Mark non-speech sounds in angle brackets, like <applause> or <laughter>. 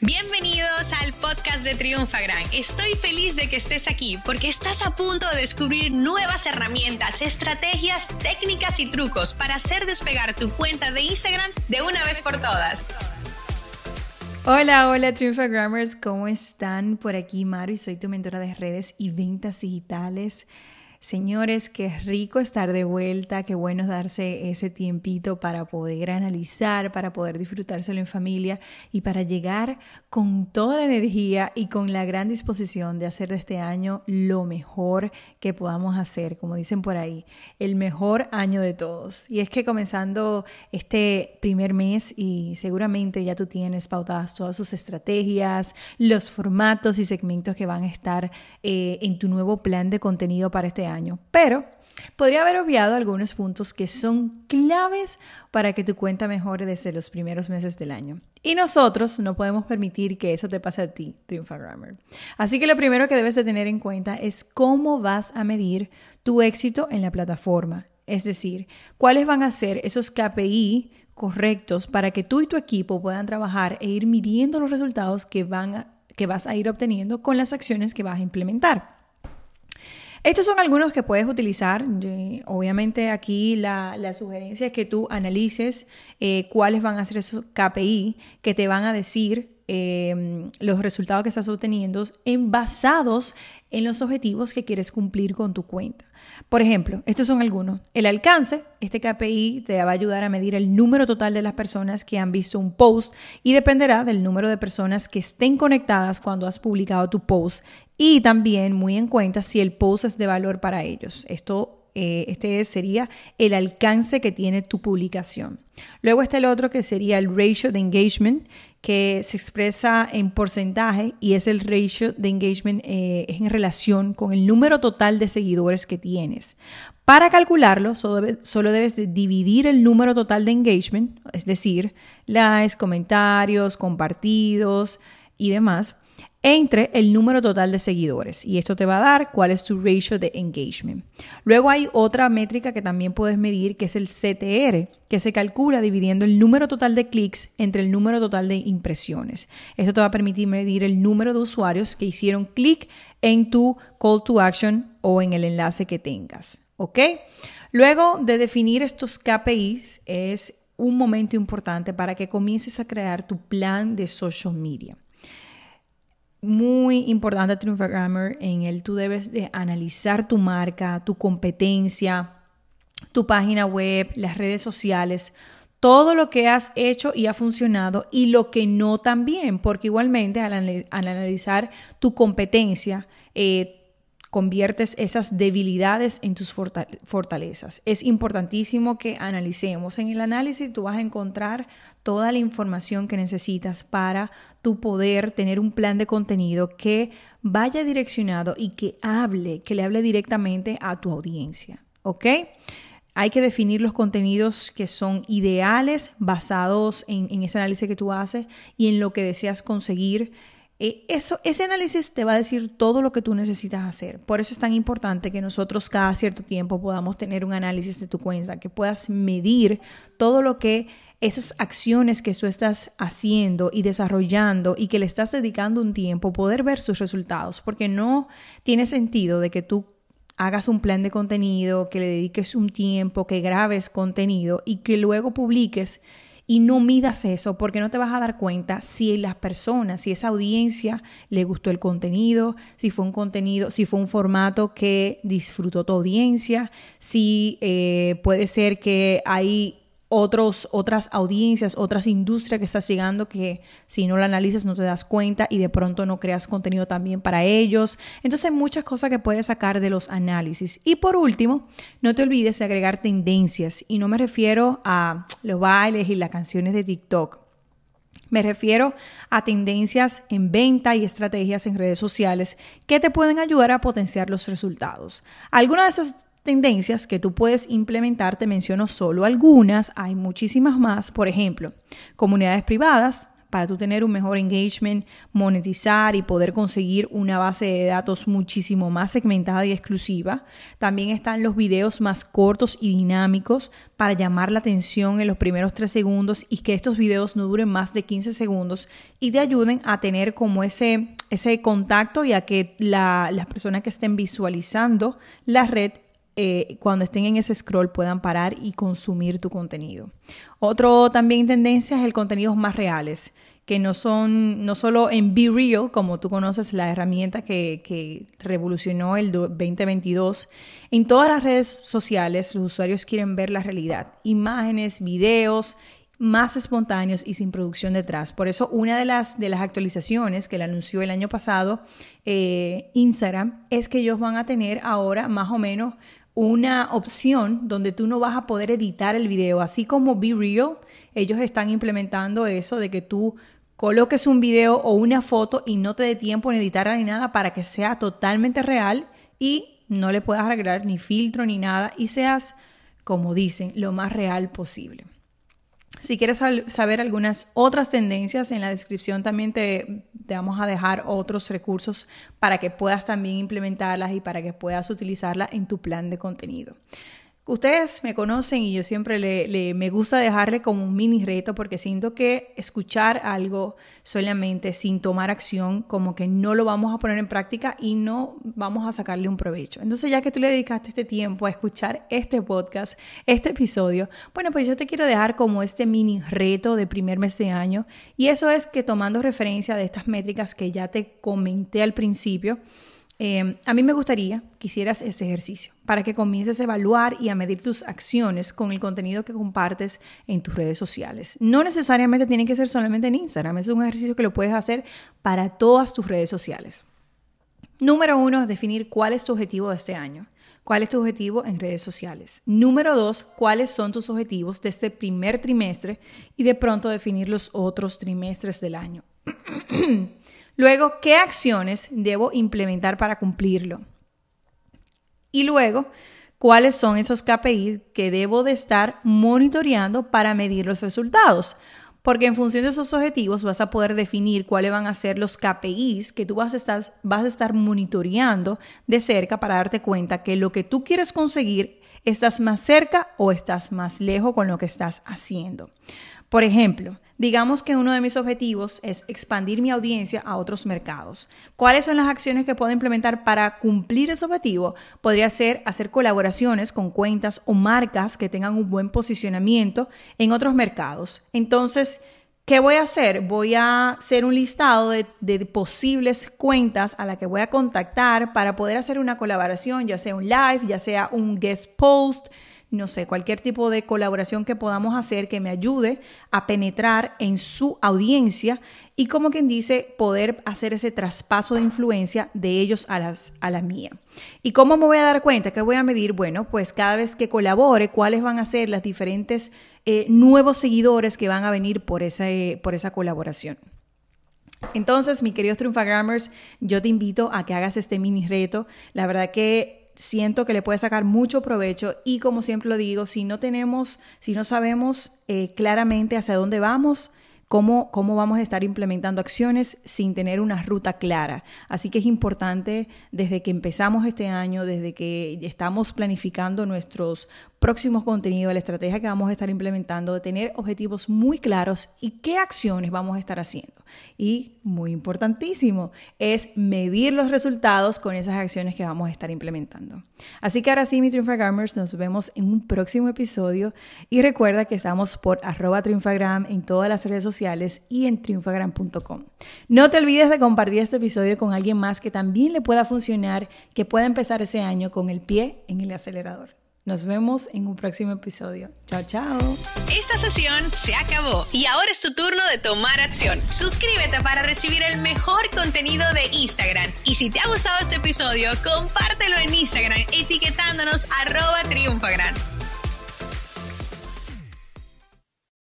Bienvenidos al podcast de Triunfagram. Estoy feliz de que estés aquí porque estás a punto de descubrir nuevas herramientas, estrategias, técnicas y trucos para hacer despegar tu cuenta de Instagram de una vez por todas. Hola, hola Triunfagrammers, ¿cómo están? Por aquí Maru y soy tu mentora de redes y ventas digitales. Señores, qué rico estar de vuelta, qué bueno darse ese tiempito para poder analizar, para poder disfrutárselo en familia y para llegar con toda la energía y con la gran disposición de hacer de este año lo mejor que podamos hacer, como dicen por ahí, el mejor año de todos. Y es que comenzando este primer mes y seguramente ya tú tienes pautadas todas sus estrategias, los formatos y segmentos que van a estar eh, en tu nuevo plan de contenido para este año. Pero podría haber obviado algunos puntos que son claves para que tu cuenta mejore desde los primeros meses del año. Y nosotros no podemos permitir que eso te pase a ti, Triunfagrammer. Así que lo primero que debes de tener en cuenta es cómo vas a medir tu éxito en la plataforma. Es decir, cuáles van a ser esos KPI correctos para que tú y tu equipo puedan trabajar e ir midiendo los resultados que, van que vas a ir obteniendo con las acciones que vas a implementar. Estos son algunos que puedes utilizar. Obviamente aquí la, sugerencia es que tú analices eh, cuáles van a ser esos KPI que te van a decir em, los resultados que estás obteniendo en basados en los objetivos que quieres cumplir con tu cuenta. Por ejemplo, estos son algunos. El alcance, este KPI te va a ayudar a medir el número total de las personas que han visto un post y dependerá del número de personas que estén conectadas cuando has publicado tu post y también muy en cuenta si el post es de valor para ellos. Esto eh, este sería el alcance que tiene tu publicación. Luego está el otro que sería el ratio de engagement, que se expresa en porcentaje y es el ratio de engagement eh, en relación con el número total de seguidores que tienes. Para calcularlo, solo, debes dividir el número total de engagement, es decir, likes, comentarios, compartidos y demás, entre el número total de seguidores y esto te va a dar cuál es tu ratio de engagement. Luego hay otra métrica que también puedes medir que es el CTR, que se calcula dividiendo el número total de clics entre el número total de impresiones. Esto te va a permitir medir el número de usuarios que hicieron clic en tu call to action o en el enlace que tengas, ¿ok? Luego de definir estos KPIs es un momento importante para que comiences a crear tu plan de social media muy importante Triunfagrammer en el tú debes de analizar tu marca, tu competencia, tu página web, las redes sociales, todo lo que has hecho y ha funcionado y lo que no también, porque igualmente al, analizar tu competencia, eh, conviertes esas debilidades en tus fortalezas. Es importantísimo que analicemos. En el análisis tú vas a encontrar toda la información que necesitas para tu poder tener un plan de contenido que vaya direccionado y que hable, que le hable directamente a tu audiencia. ¿Ok? Hay que definir los contenidos que son ideales basados en, en ese análisis que tú haces y en lo que deseas conseguir eh, eso, ese análisis te va a decir todo lo que tú necesitas hacer. Por eso es tan importante que nosotros cada cierto tiempo podamos tener un análisis de tu cuenta, que puedas medir todo lo que esas acciones que tú estás haciendo y desarrollando y que le estás dedicando un tiempo, poder ver sus resultados, porque no tiene sentido de que tú hagas un plan de contenido, que le dediques un tiempo, que grabes contenido y que luego publiques y no midas eso porque no te vas a dar cuenta si las personas, si esa audiencia le gustó el contenido, si fue un contenido, si fue un formato que disfrutó tu audiencia, si eh, puede ser que hay otros, otras audiencias, otras industrias que estás llegando que si no la analizas no te das cuenta y de pronto no creas contenido también para ellos. Entonces hay muchas cosas que puedes sacar de los análisis. Y por último, no te olvides de agregar tendencias y no me refiero a los bailes y las canciones de TikTok. Me refiero a tendencias en venta y estrategias en redes sociales que te pueden ayudar a potenciar los resultados. Algunas de esas tendencias que tú puedes implementar, te menciono solo algunas, hay muchísimas más. Por ejemplo, comunidades privadas, para tú tener un mejor engagement, monetizar y poder conseguir una base de datos muchísimo más segmentada y exclusiva. También están los videos más cortos y dinámicos para llamar la atención en los primeros tres segundos y que estos videos no duren más de 15 segundos y te ayuden a tener como ese, ese contacto y a que las personas que estén visualizando la red eh, cuando estén en ese scroll puedan parar y consumir tu contenido. Otro también tendencia es el contenido más reales, que no son, no solo en Be Real, como tú conoces, la herramienta que, que revolucionó el 2022. En todas las redes sociales los usuarios quieren ver la realidad, imágenes, videos, más espontáneos y sin producción detrás. Por eso una de las, de las actualizaciones que le anunció el año pasado eh, Instagram es que ellos van a tener ahora más o menos una opción donde tú no vas a poder editar el video, así como Be Real, ellos están implementando eso de que tú coloques un video o una foto y no te dé tiempo en editarla ni nada para que sea totalmente real y no le puedas arreglar ni filtro ni nada y seas, como dicen, lo más real posible. Si quieres saber algunas otras tendencias, en la descripción también te, vamos a dejar otros recursos para que puedas también implementarlas y para que puedas utilizarlas en tu plan de contenido. Ustedes me conocen y yo siempre le, me gusta dejarle como un mini reto porque siento que escuchar algo solamente sin tomar acción como que no lo vamos a poner en práctica y no vamos a sacarle un provecho. Entonces ya que tú le dedicaste este tiempo a escuchar este podcast, este episodio, bueno pues yo te quiero dejar como este mini reto de primer mes de año y eso es que tomando referencia de estas métricas que ya te comenté al principio, Em, a mí me gustaría que hicieras este ejercicio para que comiences a evaluar y a medir tus acciones con el contenido que compartes en tus redes sociales. No necesariamente tiene que ser solamente en Instagram, es un ejercicio que lo puedes hacer para todas tus redes sociales. Número uno, definir cuál es tu objetivo de este año. ¿Cuál es tu objetivo en redes sociales? Número dos, ¿cuáles son tus objetivos de este primer trimestre? Y de pronto definir los otros trimestres del año. <clears throat> Luego, ¿qué acciones debo implementar para cumplirlo? Y luego, ¿cuáles son esos KPIs que debo de estar monitoreando para medir los resultados? Porque en función de esos objetivos vas a poder definir cuáles van a ser los KPIs que tú vas a estar, vas a estar monitoreando de cerca para darte cuenta que lo que tú quieres conseguir estás más cerca o estás más lejos con lo que estás haciendo. Por ejemplo, digamos que uno de mis objetivos es expandir mi audiencia a otros mercados. ¿Cuáles son las acciones que puedo implementar para cumplir ese objetivo? Podría ser hacer colaboraciones con cuentas o marcas que tengan un buen posicionamiento en otros mercados. Entonces, ¿Qué voy a hacer? Voy a hacer un listado de, posibles cuentas a las que voy a contactar para poder hacer una colaboración, ya sea un live, ya sea un guest post, no sé, cualquier tipo de colaboración que podamos hacer que me ayude a penetrar en su audiencia y como quien dice, poder hacer ese traspaso de influencia de ellos a, las, a la mía. ¿Y cómo me voy a dar cuenta? ¿Qué voy a medir? Bueno, pues cada vez que colabore, cuáles van a ser las diferentes eh, nuevos seguidores que van a venir por esa, por esa colaboración. Entonces, mis queridos Triunfagrammers, yo te invito a que hagas este mini reto. La verdad que siento que le puede sacar mucho provecho y como siempre lo digo, si no tenemos, si no sabemos eh, claramente hacia dónde vamos, Cómo, cómo, vamos a estar implementando acciones sin tener una ruta clara. Así que es importante desde que empezamos este año, desde que estamos planificando nuestros próximos contenidos, la estrategia que vamos a estar implementando, de tener objetivos muy claros y qué acciones vamos a estar haciendo. Y muy importantísimo es medir los resultados con esas acciones que vamos a estar implementando. Así que ahora sí, mi Triunfagrammers, nos vemos en un próximo episodio y recuerda que estamos por arroba triunfagram en todas las redes sociales y en triunfagram.com. No te olvides de compartir este episodio con alguien más que también le pueda funcionar, que pueda empezar ese año con el pie en el acelerador. Nos vemos en un próximo episodio. Chao, chao. Esta sesión se acabó y ahora es tu turno de tomar acción. Suscríbete para recibir el mejor contenido de Instagram. Y si te ha gustado este episodio, compártelo en Instagram etiquetándonos arroba triunfagran.